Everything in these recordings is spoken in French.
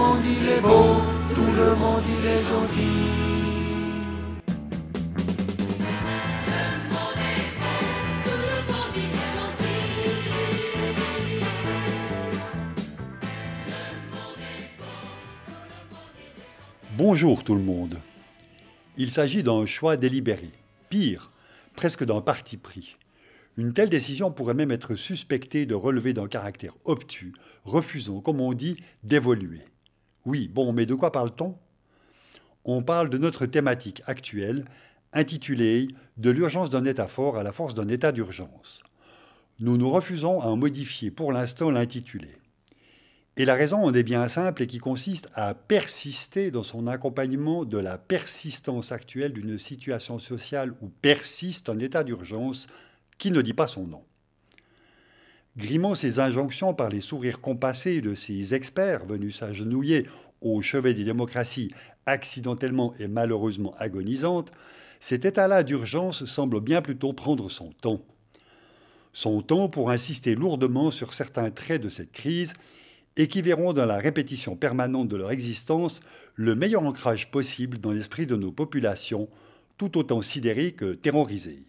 monde il est beau, tout le monde il est gentil. Bonjour tout le monde. Il s'agit d'un choix délibéré, pire, presque d'un parti pris. Une telle décision pourrait même être suspectée de relever d'un caractère obtus, refusant, comme on dit, d'évoluer. Oui, bon, mais de quoi parle-t-on? On parle de notre thématique actuelle, intitulée De l'urgence d'un État fort à la force d'un État d'urgence. Nous nous refusons à en modifier pour l'instant l'intitulé. Et la raison en est bien simple et qui consiste à persister dans son accompagnement de la persistance actuelle d'une situation sociale où persiste un état d'urgence qui ne dit pas son nom. Grimant ses injonctions par les sourires compassés de ces experts venus s'agenouiller au chevet des démocraties accidentellement et malheureusement agonisantes, cet état-là d'urgence semble bien plutôt prendre son temps. Son temps pour insister lourdement sur certains traits de cette crise et qui verront dans la répétition permanente de leur existence le meilleur ancrage possible dans l'esprit de nos populations, tout autant sidérées que terrorisées.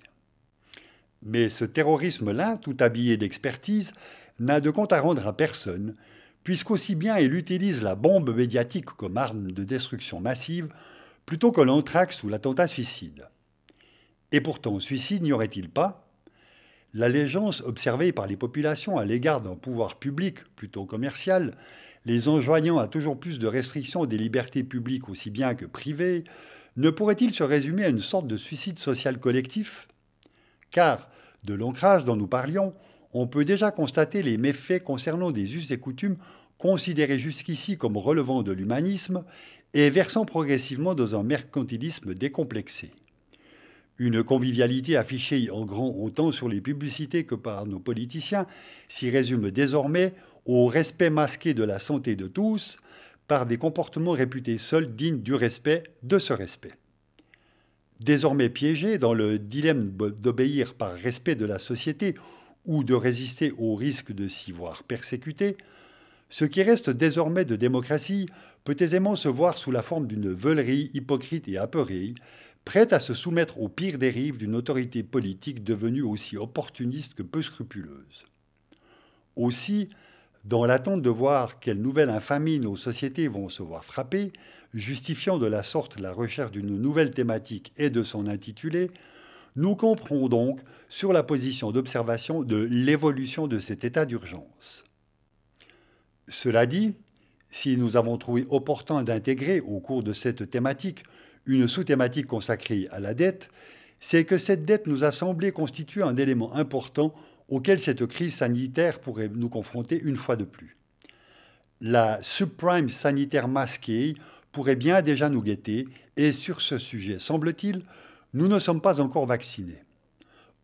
Mais ce terrorisme-là, tout habillé d'expertise, n'a de compte à rendre à personne, puisqu'aussi bien il utilise la bombe médiatique comme arme de destruction massive, plutôt que l'anthrax ou l'attentat suicide. Et pourtant, suicide n'y aurait-il pas? L'allégeance observée par les populations à l'égard d'un pouvoir public plutôt commercial, les enjoignant à toujours plus de restrictions des libertés publiques aussi bien que privées, ne pourrait-il se résumer à une sorte de suicide social collectif? Car, de l'ancrage dont nous parlions, on peut déjà constater les méfaits concernant des us et coutumes considérés jusqu'ici comme relevant de l'humanisme et versant progressivement dans un mercantilisme décomplexé. Une convivialité affichée en grand autant sur les publicités que par nos politiciens s'y résume désormais au respect masqué de la santé de tous par des comportements réputés seuls dignes du respect de ce respect. Désormais piégés dans le dilemme d'obéir par respect de la société ou de résister au risque de s'y voir persécuté, ce qui reste désormais de démocratie peut aisément se voir sous la forme d'une veulerie hypocrite et apeurée, prête à se soumettre aux pires dérives d'une autorité politique devenue aussi opportuniste que peu scrupuleuse. Aussi, dans l'attente de voir quelle nouvelle infamie nos sociétés vont se voir frapper, justifiant de la sorte la recherche d'une nouvelle thématique et de son intitulé, nous comprenons donc sur la position d'observation de l'évolution de cet état d'urgence. Cela dit, si nous avons trouvé opportun d'intégrer au cours de cette thématique une sous-thématique consacrée à la dette, c'est que cette dette nous a semblé constituer un élément important auquel cette crise sanitaire pourrait nous confronter une fois de plus. La subprime sanitaire masquée pourrait bien déjà nous guetter, et sur ce sujet, semble-t-il, nous ne sommes pas encore vaccinés.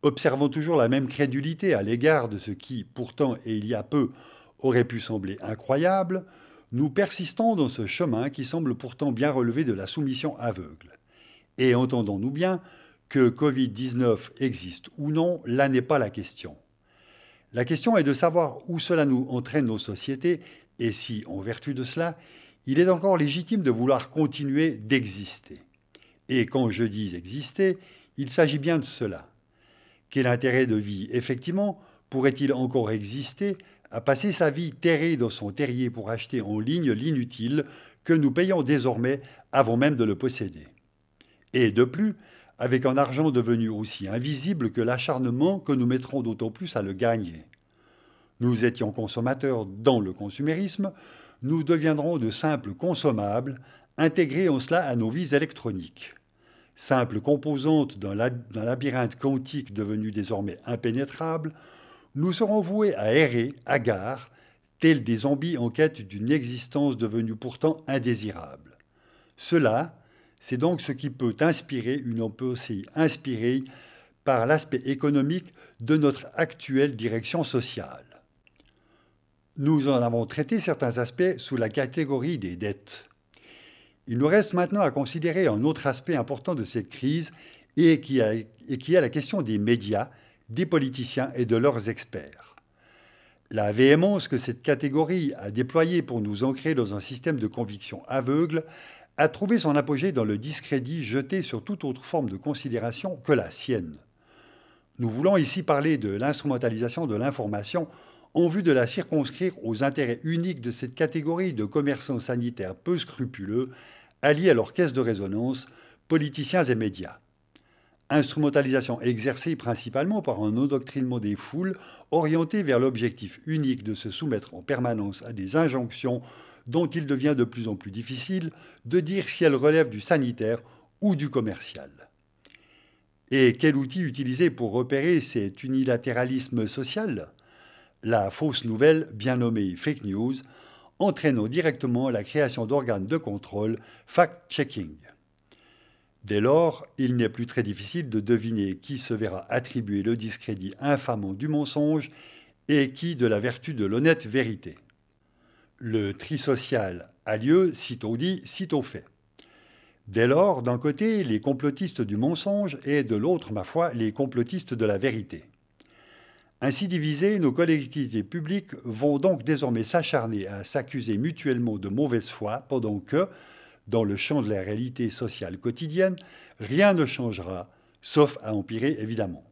Observons toujours la même crédulité à l'égard de ce qui, pourtant et il y a peu, aurait pu sembler incroyable, nous persistons dans ce chemin qui semble pourtant bien relever de la soumission aveugle. Et entendons-nous bien, que Covid-19 existe ou non, là n'est pas la question. La question est de savoir où cela nous entraîne nos sociétés et si, en vertu de cela, il est encore légitime de vouloir continuer d'exister. Et quand je dis exister, il s'agit bien de cela. Quel intérêt de vie, effectivement, pourrait-il encore exister à passer sa vie terrée dans son terrier pour acheter en ligne l'inutile que nous payons désormais avant même de le posséder? Et de plus, avec un argent devenu aussi invisible que l'acharnement que nous mettrons d'autant plus à le gagner. Nous étions consommateurs dans le consumérisme, nous deviendrons de simples consommables, intégrés en cela à nos vies électroniques. Simples composantes d'un labyrinthe quantique devenu désormais impénétrable, nous serons voués à errer, hagards, tels des zombies en quête d'une existence devenue pourtant indésirable. Cela, c'est donc ce qui peut inspirer une pensée inspirée par l'aspect économique de notre actuelle direction sociale. Nous en avons traité certains aspects sous la catégorie des dettes. Il nous reste maintenant à considérer un autre aspect important de cette crise et qui, et qui est la question des médias des politiciens et de leurs experts. La véhémence que cette catégorie a déployée pour nous ancrer dans un système de conviction aveugle a trouvé son apogée dans le discrédit jeté sur toute autre forme de considération que la sienne. Nous voulons ici parler de l'instrumentalisation de l'information en vue de la circonscrire aux intérêts uniques de cette catégorie de commerçants sanitaires peu scrupuleux, alliés à leur caisse de résonance, politiciens et médias. Instrumentalisation exercée principalement par un endoctrinement des foules orienté vers l'objectif unique de se soumettre en permanence à des injonctions dont il devient de plus en plus difficile de dire si elles relèvent du sanitaire ou du commercial. Et quel outil utiliser pour repérer cet unilatéralisme social? La fausse nouvelle, bien nommée fake news, entraînant directement la création d'organes de contrôle fact-checking. Dès lors, il n'est plus très difficile de deviner qui se verra attribuer le discrédit infamant du mensonge et qui de la vertu de l'honnête vérité. Le tri social a lieu sitôt dit, sitôt fait. Dès lors, d'un côté, les complotistes du mensonge et de l'autre, ma foi, les complotistes de la vérité. Ainsi divisés, nos collectivités publiques vont donc désormais s'acharner à s'accuser mutuellement de mauvaise foi pendant que, dans le champ de la réalité sociale quotidienne, rien ne changera, sauf à empirer évidemment.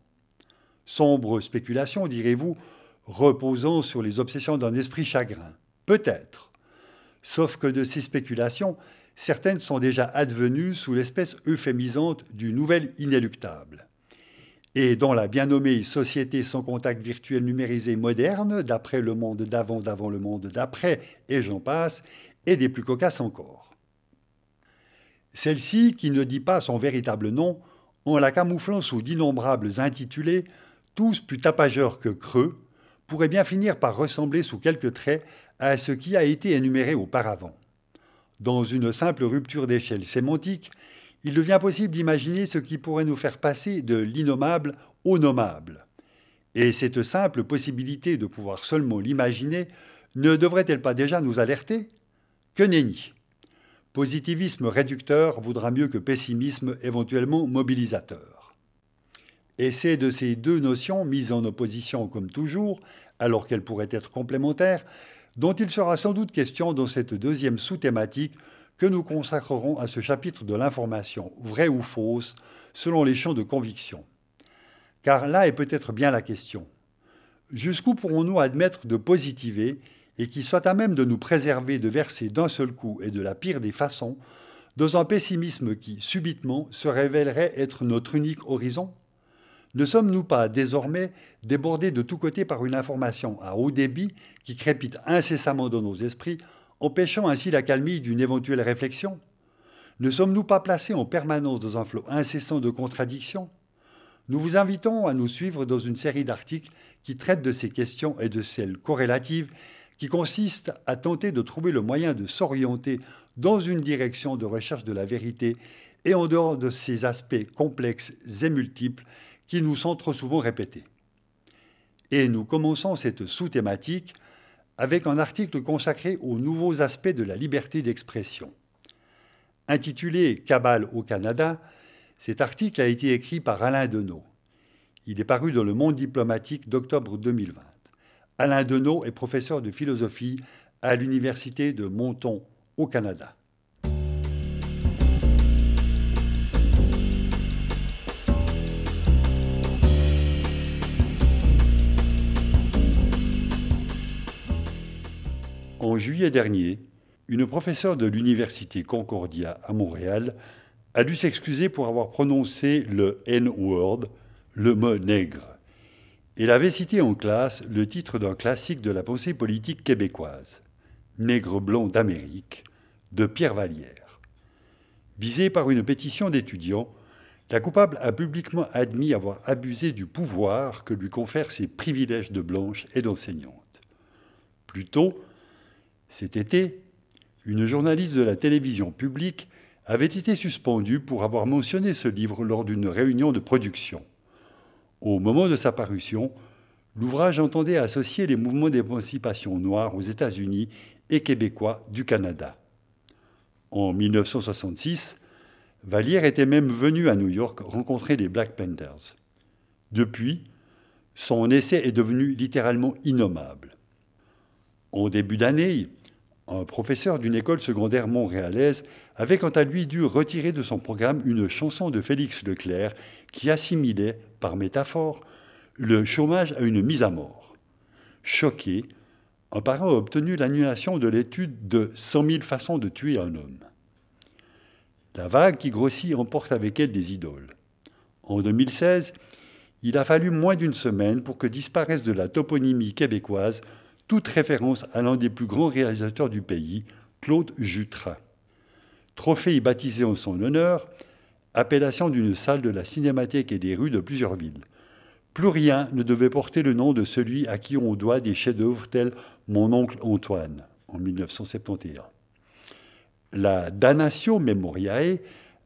Sombre spéculation, direz-vous, reposant sur les obsessions d'un esprit chagrin. Peut-être. Sauf que de ces spéculations, certaines sont déjà advenues sous l'espèce euphémisante du nouvel inéluctable. Et dans la bien nommée société sans contact virtuel numérisé moderne, d'après le monde d'avant, d'avant le monde d'après, et j'en passe, et des plus cocasses encore. Celle-ci, qui ne dit pas son véritable nom, en la camouflant sous d'innombrables intitulés, tous plus tapageurs que creux, pourrait bien finir par ressembler sous quelques traits à ce qui a été énuméré auparavant. Dans une simple rupture d'échelle sémantique, il devient possible d'imaginer ce qui pourrait nous faire passer de l'innommable au nommable. Et cette simple possibilité de pouvoir seulement l'imaginer ne devrait-elle pas déjà nous alerter? Que nenni Positivisme réducteur voudra mieux que pessimisme éventuellement mobilisateur. Et c'est de ces deux notions mises en opposition comme toujours, alors qu'elles pourraient être complémentaires, dont il sera sans doute question dans cette deuxième sous-thématique que nous consacrerons à ce chapitre de l'information, vraie ou fausse, selon les champs de conviction. Car là est peut-être bien la question. Jusqu'où pourrons-nous admettre de positiver et qui soit à même de nous préserver de verser d'un seul coup et de la pire des façons dans un pessimisme qui, subitement, se révélerait être notre unique horizon? Ne sommes-nous pas désormais débordés de tous côtés par une information à haut débit qui crépite incessamment dans nos esprits, empêchant ainsi la calmie d'une éventuelle réflexion? Ne sommes-nous pas placés en permanence dans un flot incessant de contradictions? Nous vous invitons à nous suivre dans une série d'articles qui traitent de ces questions et de celles corrélatives qui consistent à tenter de trouver le moyen de s'orienter dans une direction de recherche de la vérité et en dehors de ces aspects complexes et multiples qui nous sont trop souvent répétés. Et nous commençons cette sous-thématique avec un article consacré aux nouveaux aspects de la liberté d'expression. Intitulé Cabale au Canada, cet article a été écrit par Alain Deneau. Il est paru dans le Monde diplomatique d'octobre 2020. Alain Deneau est professeur de philosophie à l'Université de Monton au Canada. En juillet dernier, une professeure de l'Université Concordia à Montréal a dû s'excuser pour avoir prononcé le N-word, le mot nègre. Elle avait cité en classe le titre d'un classique de la pensée politique québécoise, Nègre blond d'Amérique, de Pierre Vallière. Visée par une pétition d'étudiants, la coupable a publiquement admis avoir abusé du pouvoir que lui confèrent ses privilèges de blanche et d'enseignante. Plus tôt, cet été, une journaliste de la télévision publique avait été suspendue pour avoir mentionné ce livre lors d'une réunion de production. Au moment de sa parution, l'ouvrage entendait associer les mouvements d'émancipation noire aux États-Unis et québécois du Canada. En 1966, Vallière était même venu à New York rencontrer les Black Panthers. Depuis, son essai est devenu littéralement innommable. En début d'année, un professeur d'une école secondaire montréalaise avait quant à lui dû retirer de son programme une chanson de Félix Leclerc qui assimilait, par métaphore, le chômage à une mise à mort. Choqué, un parent a obtenu l'annulation de l'étude de 100 000 façons de tuer un homme. La vague qui grossit emporte avec elle des idoles. En 2016, il a fallu moins d'une semaine pour que disparaisse de la toponymie québécoise toute référence à l'un des plus grands réalisateurs du pays, Claude Jutras. Trophée baptisé en son honneur, appellation d'une salle de la cinémathèque et des rues de plusieurs villes. Plus rien ne devait porter le nom de celui à qui on doit des chefs-d'œuvre tels Mon oncle Antoine en 1971. La Danatio Memoriae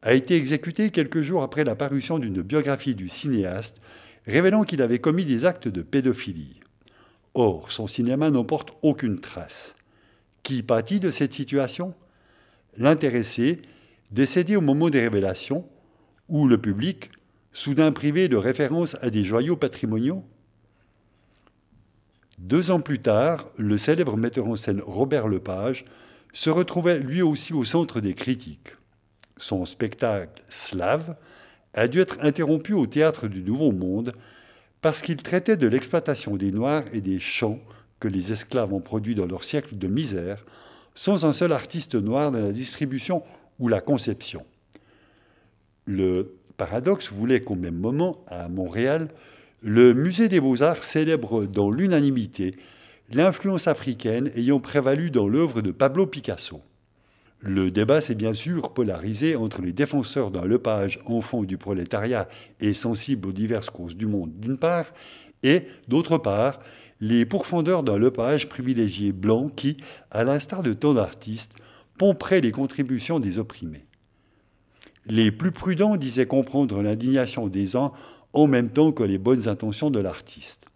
a été exécutée quelques jours après la parution d'une biographie du cinéaste révélant qu'il avait commis des actes de pédophilie. Or, son cinéma n'en porte aucune trace. Qui pâtit de cette situation? L'intéressé, décédé au moment des révélations, ou le public, soudain privé de référence à des joyaux patrimoniaux? Deux ans plus tard, le célèbre metteur en scène Robert Lepage se retrouvait lui aussi au centre des critiques. Son spectacle Slave a dû être interrompu au théâtre du Nouveau Monde parce qu'il traitait de l'exploitation des Noirs et des champs que les esclaves ont produits dans leur siècle de misère, sans un seul artiste noir dans la distribution ou la conception. Le paradoxe voulait qu'au même moment, à Montréal, le Musée des beaux-arts célèbre dans l'unanimité l'influence africaine ayant prévalu dans l'œuvre de Pablo Picasso. Le débat s'est bien sûr polarisé entre les défenseurs d'un Lepage enfant du prolétariat et sensible aux diverses causes du monde d'une part, et d'autre part, les pourfendeurs d'un Lepage privilégié blanc qui, à l'instar de tant d'artistes, pomperaient les contributions des opprimés. Les plus prudents disaient comprendre l'indignation des uns en même temps que les bonnes intentions de l'artiste.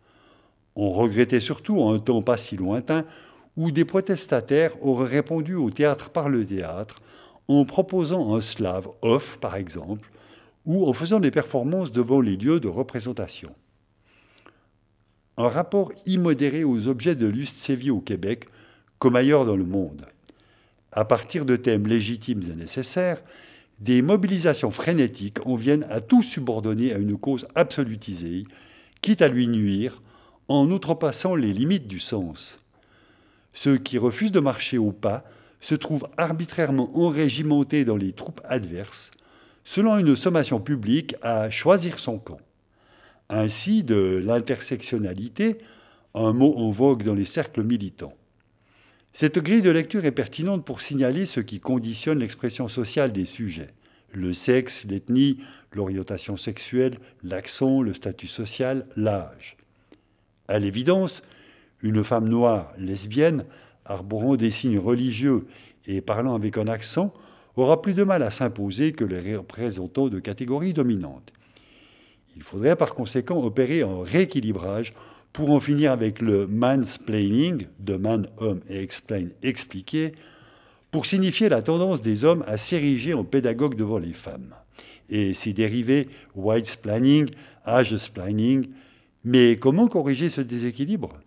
On regrettait surtout, en un temps pas si lointain, où des protestataires auraient répondu au théâtre par le théâtre en proposant un slave off, par exemple, ou en faisant des performances devant les lieux de représentation. Un rapport immodéré aux objets de lust sévit au Québec, comme ailleurs dans le monde. À partir de thèmes légitimes et nécessaires, des mobilisations frénétiques en viennent à tout subordonner à une cause absolutisée, quitte à lui nuire, en outrepassant les limites du sens. Ceux qui refusent de marcher au pas se trouvent arbitrairement enrégimentés dans les troupes adverses, selon une sommation publique à choisir son camp. Ainsi de l'intersectionnalité, un mot en vogue dans les cercles militants. Cette grille de lecture est pertinente pour signaler ce qui conditionne l'expression sociale des sujets le sexe, l'ethnie, l'orientation sexuelle, l'accent, le statut social, l'âge. À l'évidence, une femme noire lesbienne, arborant des signes religieux et parlant avec un accent, aura plus de mal à s'imposer que les représentants de catégories dominantes. Il faudrait par conséquent opérer un rééquilibrage pour en finir avec le mansplaining, de man, homme et explain, expliquer, pour signifier la tendance des hommes à s'ériger en pédagogue devant les femmes. Et ses dérivés white-splaining, age-splaining. Mais comment corriger ce déséquilibre?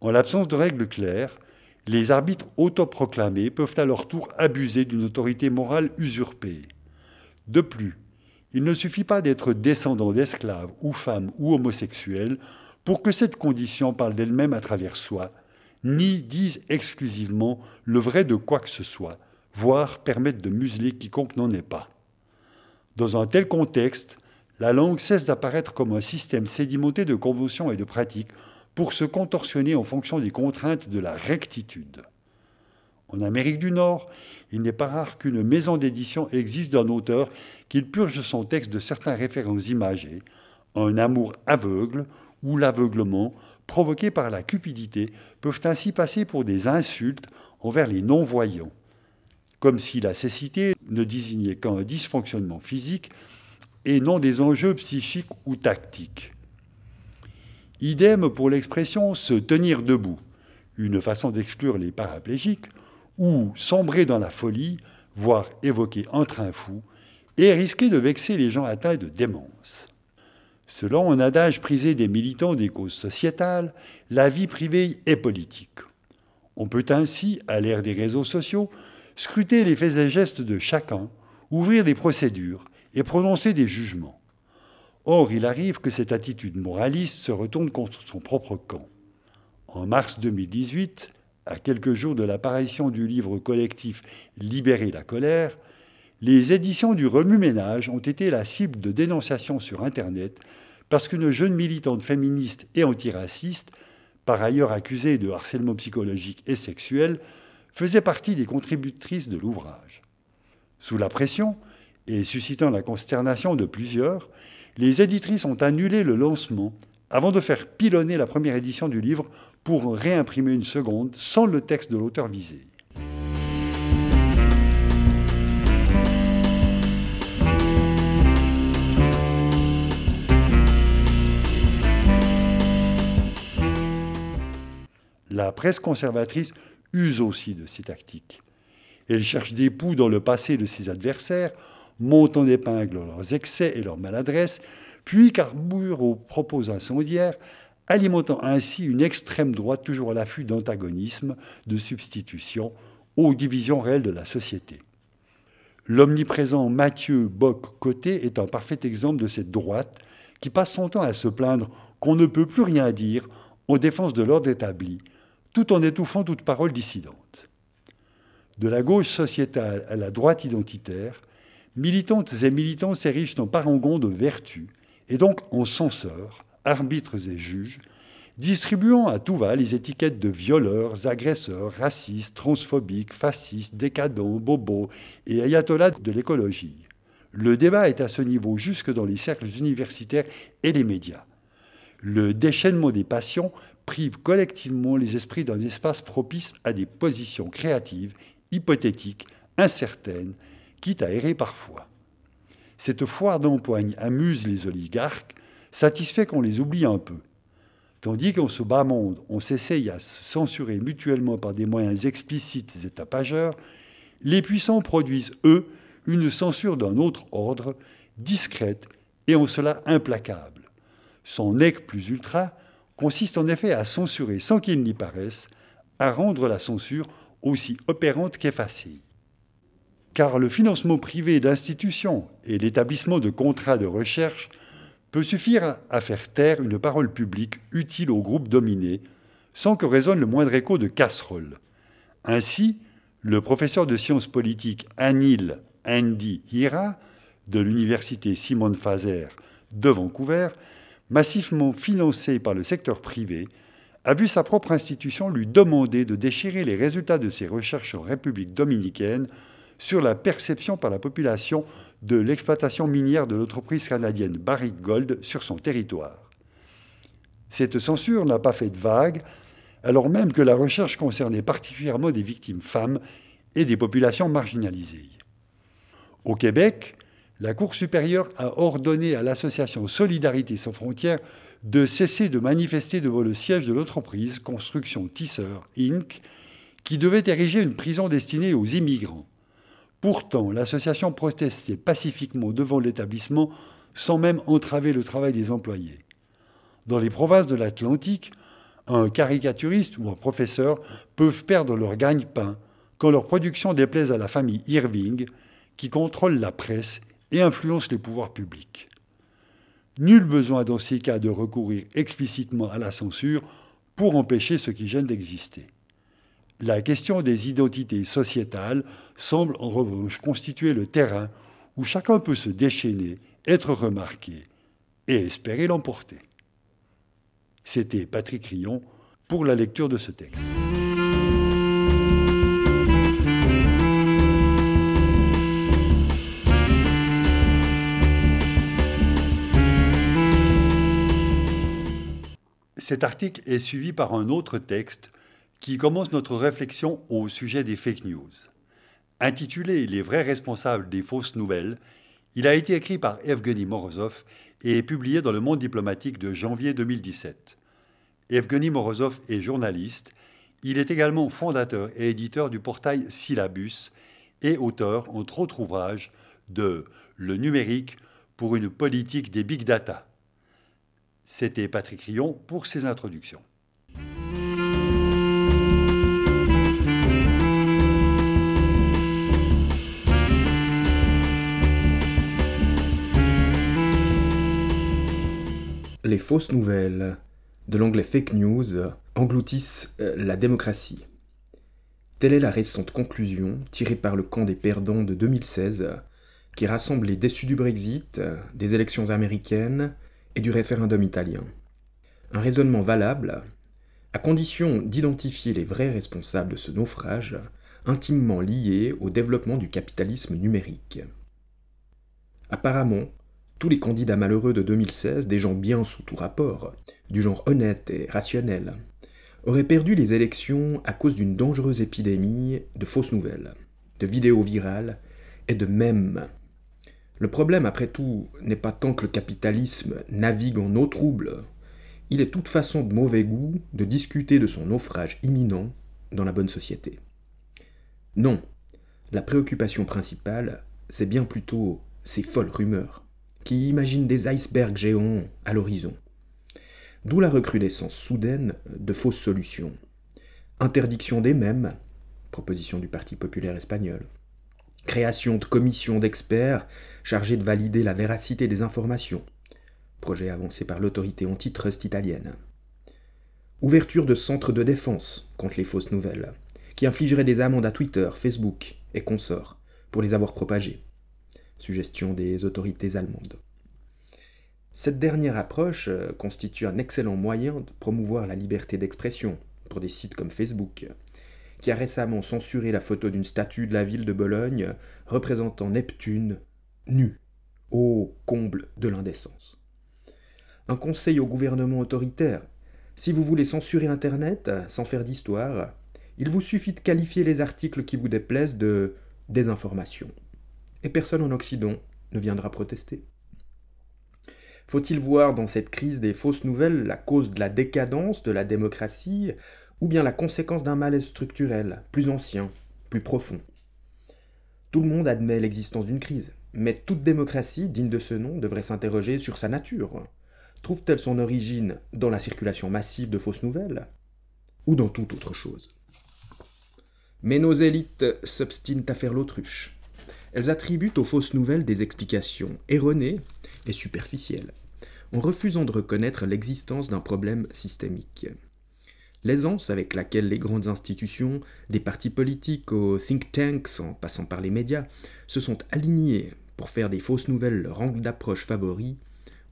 En l'absence de règles claires, les arbitres autoproclamés peuvent à leur tour abuser d'une autorité morale usurpée. De plus, il ne suffit pas d'être descendant d'esclaves ou femmes ou homosexuels pour que cette condition parle d'elle-même à travers soi, ni dise exclusivement le vrai de quoi que ce soit, voire permette de museler quiconque n'en est pas. Dans un tel contexte, la langue cesse d'apparaître comme un système sédimenté de conventions et de pratiques pour se contorsionner en fonction des contraintes de la rectitude. En Amérique du Nord, il n'est pas rare qu'une maison d'édition existe d'un auteur qu'il purge son texte de certains références imagées, un amour aveugle ou l'aveuglement provoqué par la cupidité peuvent ainsi passer pour des insultes envers les non-voyants, comme si la cécité ne désignait qu'un dysfonctionnement physique et non des enjeux psychiques ou tactiques. Idem pour l'expression se tenir debout, une façon d'exclure les paraplégiques, ou sombrer dans la folie, voire évoquer un train fou, et risquer de vexer les gens atteints de démence. Selon un adage prisé des militants des causes sociétales, la vie privée est politique. On peut ainsi, à l'ère des réseaux sociaux, scruter les faits et gestes de chacun, ouvrir des procédures et prononcer des jugements. Or, il arrive que cette attitude moraliste se retourne contre son propre camp. En mars 2018, à quelques jours de l'apparition du livre collectif Libérer la colère, les éditions du Remue-Ménage ont été la cible de dénonciations sur Internet parce qu'une jeune militante féministe et antiraciste, par ailleurs accusée de harcèlement psychologique et sexuel, faisait partie des contributrices de l'ouvrage. Sous la pression, et suscitant la consternation de plusieurs, les éditrices ont annulé le lancement avant de faire pilonner la première édition du livre pour réimprimer une seconde sans le texte de l'auteur visé. La presse conservatrice use aussi de ces tactiques. Elle cherche des poux dans le passé de ses adversaires, monte en épingle leurs excès et leurs maladresses, puis carbure aux propos incendiaires, alimentant ainsi une extrême droite toujours à l'affût d'antagonisme, de substitution aux divisions réelles de la société. L'omniprésent Mathieu Bock-Côté est un parfait exemple de cette droite qui passe son temps à se plaindre qu'on ne peut plus rien dire en défense de l'ordre établi, tout en étouffant toute parole dissidente. De la gauche sociétale à la droite identitaire, militantes et militants s'érigent en parangons de vertu, et donc en censeurs, arbitres et juges, distribuant à tout va les étiquettes de violeurs, agresseurs, racistes, transphobiques, fascistes, décadents, bobos et ayatollahs de l'écologie. Le débat est à ce niveau jusque dans les cercles universitaires et les médias. Le déchaînement des passions prive collectivement les esprits d'un espace propice à des positions créatives, hypothétiques, incertaines, quitte à errer parfois. Cette foire d'empoigne amuse les oligarques, satisfait qu'on les oublie un peu. Tandis qu'en ce bas monde, on s'essaye à se censurer mutuellement par des moyens explicites et tapageurs, les puissants produisent, eux, une censure d'un autre ordre, discrète et en cela implacable. Son nec plus ultra consiste en effet à censurer sans qu'il n'y paraisse, à rendre la censure aussi opérante qu'effacée. Car le financement privé d'institutions et l'établissement de contrats de recherche peut suffire à faire taire une parole publique utile au groupe dominé, sans que résonne le moindre écho de casserole. Ainsi, le professeur de sciences politiques Anil Andy Hira de l'université Simon Fazer de Vancouver massivement financé par le secteur privé, a vu sa propre institution lui demander de déchirer les résultats de ses recherches en République dominicaine sur la perception par la population de l'exploitation minière de l'entreprise canadienne Barrick Gold sur son territoire. Cette censure n'a pas fait de vague, alors même que la recherche concernait particulièrement des victimes femmes et des populations marginalisées. Au Québec, la Cour supérieure a ordonné à l'association Solidarité sans frontières de cesser de manifester devant le siège de l'entreprise Construction Tisseur Inc., qui devait ériger une prison destinée aux immigrants. Pourtant, l'association protestait pacifiquement devant l'établissement sans même entraver le travail des employés. Dans les provinces de l'Atlantique, un caricaturiste ou un professeur peuvent perdre leur gagne-pain quand leur production déplaise à la famille Irving, qui contrôle la presse et influence les pouvoirs publics. Nul besoin dans ces cas de recourir explicitement à la censure pour empêcher ce qui gêne d'exister. La question des identités sociétales semble en revanche constituer le terrain où chacun peut se déchaîner, être remarqué et espérer l'emporter. C'était Patrick Rion pour la lecture de ce texte. Cet article est suivi par un autre texte qui commence notre réflexion au sujet des fake news. Intitulé Les vrais responsables des fausses nouvelles, il a été écrit par Evgeny Morozov et est publié dans le Monde diplomatique de janvier 2017. Evgeny Morozov est journaliste. Il est également fondateur et éditeur du portail Syllabus et auteur, entre autres ouvrages, de Le numérique pour une politique des big data C'était Patrick Rion pour ses introductions. Les fausses nouvelles, de l'anglais fake news, engloutissent euh, la démocratie. Telle est la récente conclusion tirée par le camp des perdants de 2016, qui rassemble les déçus du Brexit, des élections américaines et du référendum italien. Un raisonnement valable, à condition d'identifier les vrais responsables de ce naufrage, intimement lié au développement du capitalisme numérique. Apparemment, tous les candidats malheureux de 2016, des gens bien sous tout rapport, du genre honnête et rationnel, auraient perdu les élections à cause d'une dangereuse épidémie de fausses nouvelles, de vidéos virales et de mèmes. Le problème, après tout, n'est pas tant que le capitalisme navigue en eau trouble, il est toute façon de mauvais goût de discuter de son naufrage imminent dans la bonne société. Non, la préoccupation principale, c'est bien plutôt ces folles rumeurs qui imaginent des icebergs géants à l'horizon. D'où la recrudescence soudaine de fausses solutions. Interdiction des mêmes, proposition du Parti populaire espagnol. Création de commissions d'experts chargés de valider la véracité des informations, projet avancé par l'autorité antitrust italienne. Ouverture de centres de défense contre les fausses nouvelles, qui infligerait des amendes à Twitter, Facebook et consorts pour les avoir propagées. Suggestion des autorités allemandes. Cette dernière approche euh, constitue un excellent moyen de promouvoir la liberté d'expression pour des sites comme Facebook, qui a récemment censuré la photo d'une statue de la ville de Bologne représentant Neptune nu, au comble de l'indécence. Un conseil au gouvernement autoritaire. Si vous voulez censurer Internet sans faire d'histoire, il vous suffit de qualifier les articles qui vous déplaisent de désinformation. Et personne en Occident ne viendra protester. Faut-il voir dans cette crise des fausses nouvelles la cause de la décadence de la démocratie ou bien la conséquence d'un malaise structurel, plus ancien, plus profond? Tout le monde admet l'existence d'une crise, mais toute démocratie digne de ce nom devrait s'interroger sur sa nature. Trouve-t-elle son origine dans la circulation massive de fausses nouvelles ou dans toute autre chose? Mais nos élites s'obstinent à faire l'autruche. Elles attribuent aux fausses nouvelles des explications erronées et superficielles, en refusant de reconnaître l'existence d'un problème systémique. L'aisance avec laquelle les grandes institutions, des partis politiques aux think tanks en passant par les médias, se sont alignés pour faire des fausses nouvelles leur angle d'approche favori,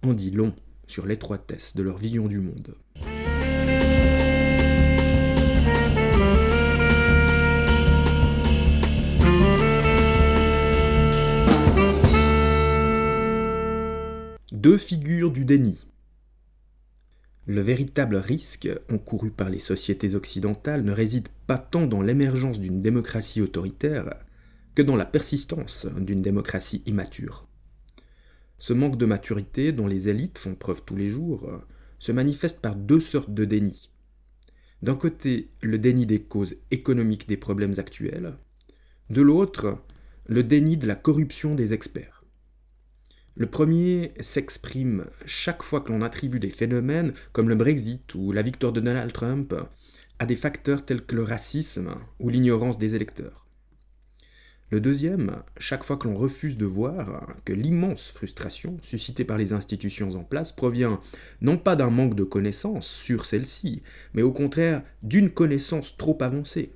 en dit long sur l'étroitesse de leur vision du monde. Deux figures du déni. Le véritable risque encouru par les sociétés occidentales ne réside pas tant dans l'émergence d'une démocratie autoritaire que dans la persistance d'une démocratie immature. Ce manque de maturité dont les élites font preuve tous les jours se manifeste par deux sortes de déni. D'un côté, le déni des causes économiques des problèmes actuels, de l'autre, le déni de la corruption des experts. Le premier s'exprime chaque fois que l'on attribue des phénomènes comme le Brexit ou la victoire de Donald Trump à des facteurs tels que le racisme ou l'ignorance des électeurs. Le deuxième, chaque fois que l'on refuse de voir que l'immense frustration suscitée par les institutions en place provient non pas d'un manque de connaissances sur celles-ci, mais au contraire d'une connaissance trop avancée.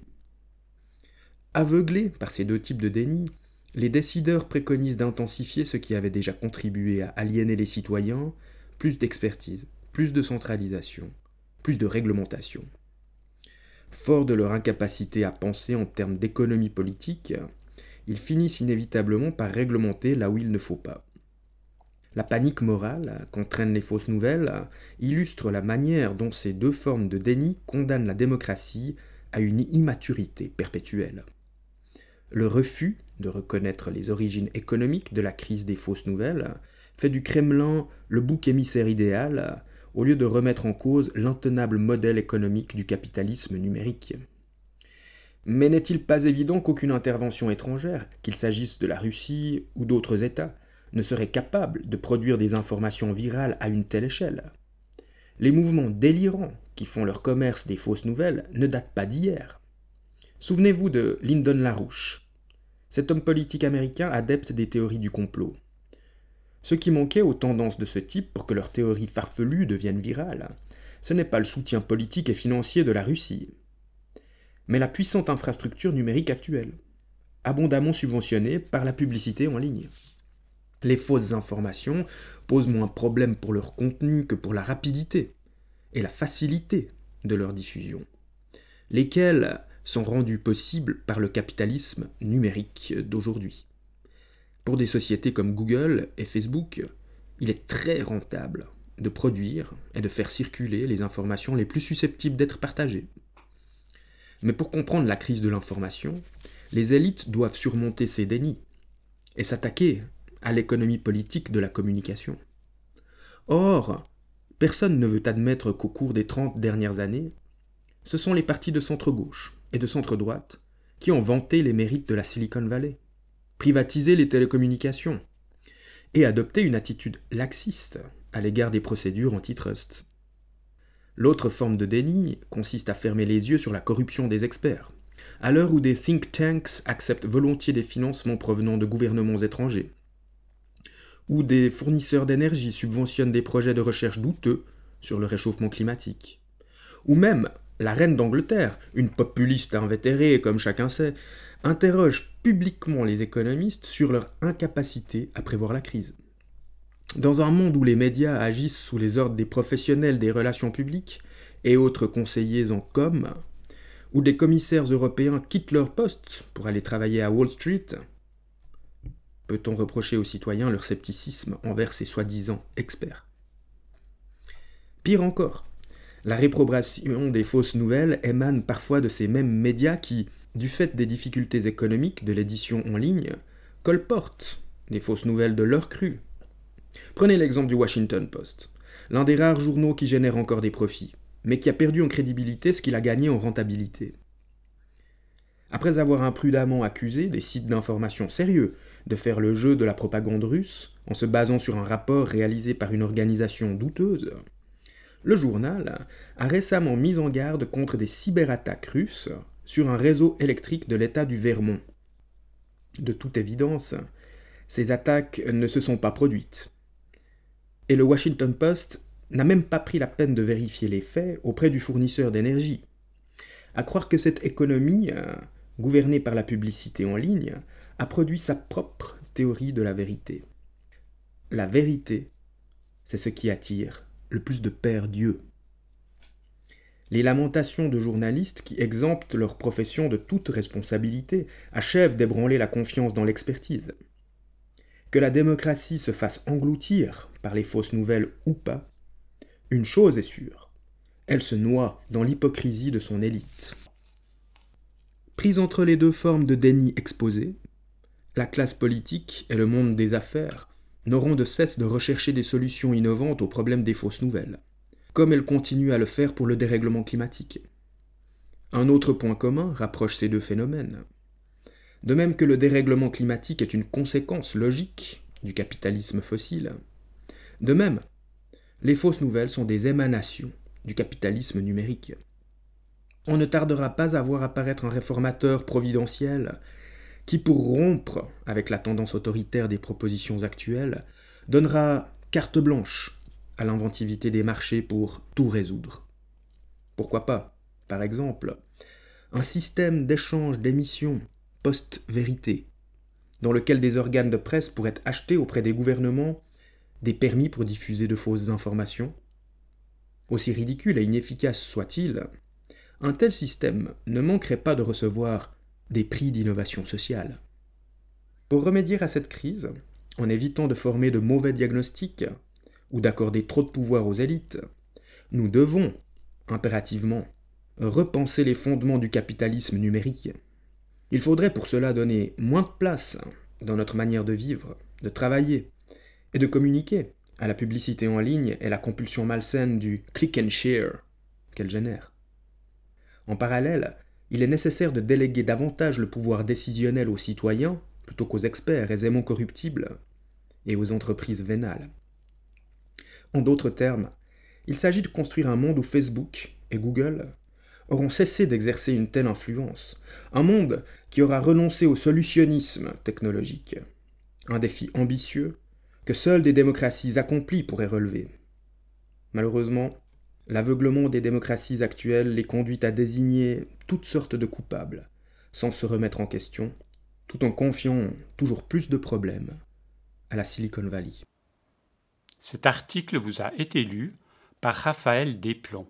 Aveuglés par ces deux types de déni, les décideurs préconisent d'intensifier ce qui avait déjà contribué à aliéner les citoyens, plus d'expertise, plus de centralisation, plus de réglementation. Forts de leur incapacité à penser en termes d'économie politique, ils finissent inévitablement par réglementer là où il ne faut pas. La panique morale qu'entraînent les fausses nouvelles illustre la manière dont ces deux formes de déni condamnent la démocratie à une immaturité perpétuelle. Le refus de reconnaître les origines économiques de la crise des fausses nouvelles fait du Kremlin le bouc émissaire idéal au lieu de remettre en cause l'intenable modèle économique du capitalisme numérique. Mais n'est-il pas évident qu'aucune intervention étrangère, qu'il s'agisse de la Russie ou d'autres États, ne serait capable de produire des informations virales à une telle échelle? Les mouvements délirants qui font leur commerce des fausses nouvelles ne datent pas d'hier. Souvenez-vous de Lyndon LaRouche, cet homme politique américain adepte des théories du complot. Ce qui manquait aux tendances de ce type pour que leurs théories farfelues deviennent virales, ce n'est pas le soutien politique et financier de la Russie, mais la puissante infrastructure numérique actuelle, abondamment subventionnée par la publicité en ligne. Les fausses informations posent moins problème pour leur contenu que pour la rapidité et la facilité de leur diffusion, lesquelles sont rendues possibles par le capitalisme numérique d'aujourd'hui. Pour des sociétés comme Google et Facebook, il est très rentable de produire et de faire circuler les informations les plus susceptibles d'être partagées. Mais pour comprendre la crise de l'information, les élites doivent surmonter ces dénis et s'attaquer à l'économie politique de la communication. Or, personne ne veut admettre qu'au cours des 30 dernières années, ce sont les partis de centre-gauche et de centre-droite qui ont vanté les mérites de la Silicon Valley, privatisé les télécommunications et adopté une attitude laxiste à l'égard des procédures antitrust. L'autre forme de déni consiste à fermer les yeux sur la corruption des experts. À l'heure où des think tanks acceptent volontiers des financements provenant de gouvernements étrangers, où des fournisseurs d'énergie subventionnent des projets de recherche douteux sur le réchauffement climatique, ou même la reine d'Angleterre, une populiste invétérée comme chacun sait, interroge publiquement les économistes sur leur incapacité à prévoir la crise. Dans un monde où les médias agissent sous les ordres des professionnels des relations publiques et autres conseillers en com, où des commissaires européens quittent leur poste pour aller travailler à Wall Street, peut-on reprocher aux citoyens leur scepticisme envers ces soi-disant experts? Pire encore, la réprobation des fausses nouvelles émane parfois de ces mêmes médias qui, du fait des difficultés économiques de l'édition en ligne, colportent des fausses nouvelles de leur cru Prenez l'exemple du Washington Post, l'un des rares journaux qui génère encore des profits, mais qui a perdu en crédibilité ce qu'il a gagné en rentabilité. Après avoir imprudemment accusé des sites d'information sérieux de faire le jeu de la propagande russe en se basant sur un rapport réalisé par une organisation douteuse, le journal a récemment mis en garde contre des cyberattaques russes sur un réseau électrique de l'État du Vermont. De toute évidence, ces attaques ne se sont pas produites et le Washington Post n'a même pas pris la peine de vérifier les faits auprès du fournisseur d'énergie. À croire que cette économie, euh, gouvernée par la publicité en ligne, a produit sa propre théorie de la vérité. La vérité, c'est ce qui attire le plus de pères Dieu. Les lamentations de journalistes qui exemptent leur profession de toute responsabilité achèvent d'ébranler la confiance dans l'expertise. Que la démocratie se fasse engloutir par les fausses nouvelles ou pas, une chose est sûre, elle se noie dans l'hypocrisie de son élite. Prise entre les deux formes de déni exposées, la classe politique et le monde des affaires n'auront de cesse de rechercher des solutions innovantes aux problèmes des fausses nouvelles, comme elles continuent à le faire pour le dérèglement climatique. Un autre point commun rapproche ces deux phénomènes. De même que le dérèglement climatique est une conséquence logique du capitalisme fossile, de même, les fausses nouvelles sont des émanations du capitalisme numérique. On ne tardera pas à voir apparaître un réformateur providentiel qui, pour rompre avec la tendance autoritaire des propositions actuelles, donnera carte blanche à l'inventivité des marchés pour tout résoudre. Pourquoi pas, par exemple, un système d'échange d'émissions post-vérité, dans lequel des organes de presse pourraient acheter auprès des gouvernements des permis pour diffuser de fausses informations? Aussi ridicule et inefficace soit-il, un tel système ne manquerait pas de recevoir des prix d'innovation sociale. Pour remédier à cette crise, en évitant de former de mauvais diagnostics ou d'accorder trop de pouvoir aux élites, nous devons, impérativement, repenser les fondements du capitalisme numérique. Il faudrait pour cela donner moins de place dans notre manière de vivre, de travailler, et de communiquer à la publicité en ligne et la compulsion malsaine du click and share qu'elle génère. En parallèle, il est nécessaire de déléguer davantage le pouvoir décisionnel aux citoyens plutôt qu'aux experts aisément corruptibles et aux entreprises vénales. En d'autres termes, il s'agit de construire un monde où Facebook et Google auront cessé d'exercer une telle influence, un monde qui aura renoncé au solutionnisme technologique, un défi ambitieux que seules des démocraties accomplies pourraient relever. Malheureusement, l'aveuglement des démocraties actuelles les conduit à désigner toutes sortes de coupables, sans se remettre en question, tout en confiant toujours plus de problèmes à la Silicon Valley. Cet article vous a été lu par Raphaël Desplomb.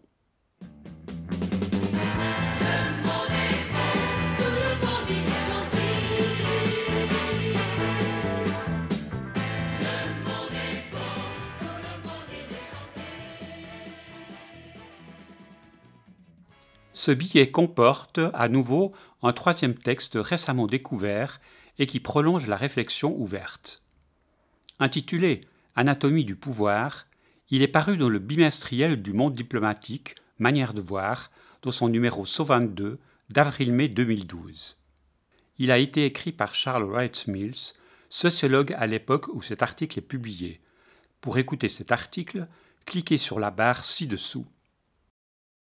Ce billet comporte à nouveau un troisième texte récemment découvert et qui prolonge la réflexion ouverte. Intitulé Anatomie du pouvoir, il est paru dans le bimestriel du monde diplomatique, Manière de voir, dans son numéro 122 d'avril-mai 2012. Il a été écrit par Charles Wright Mills, sociologue à l'époque où cet article est publié. Pour écouter cet article, cliquez sur la barre ci-dessous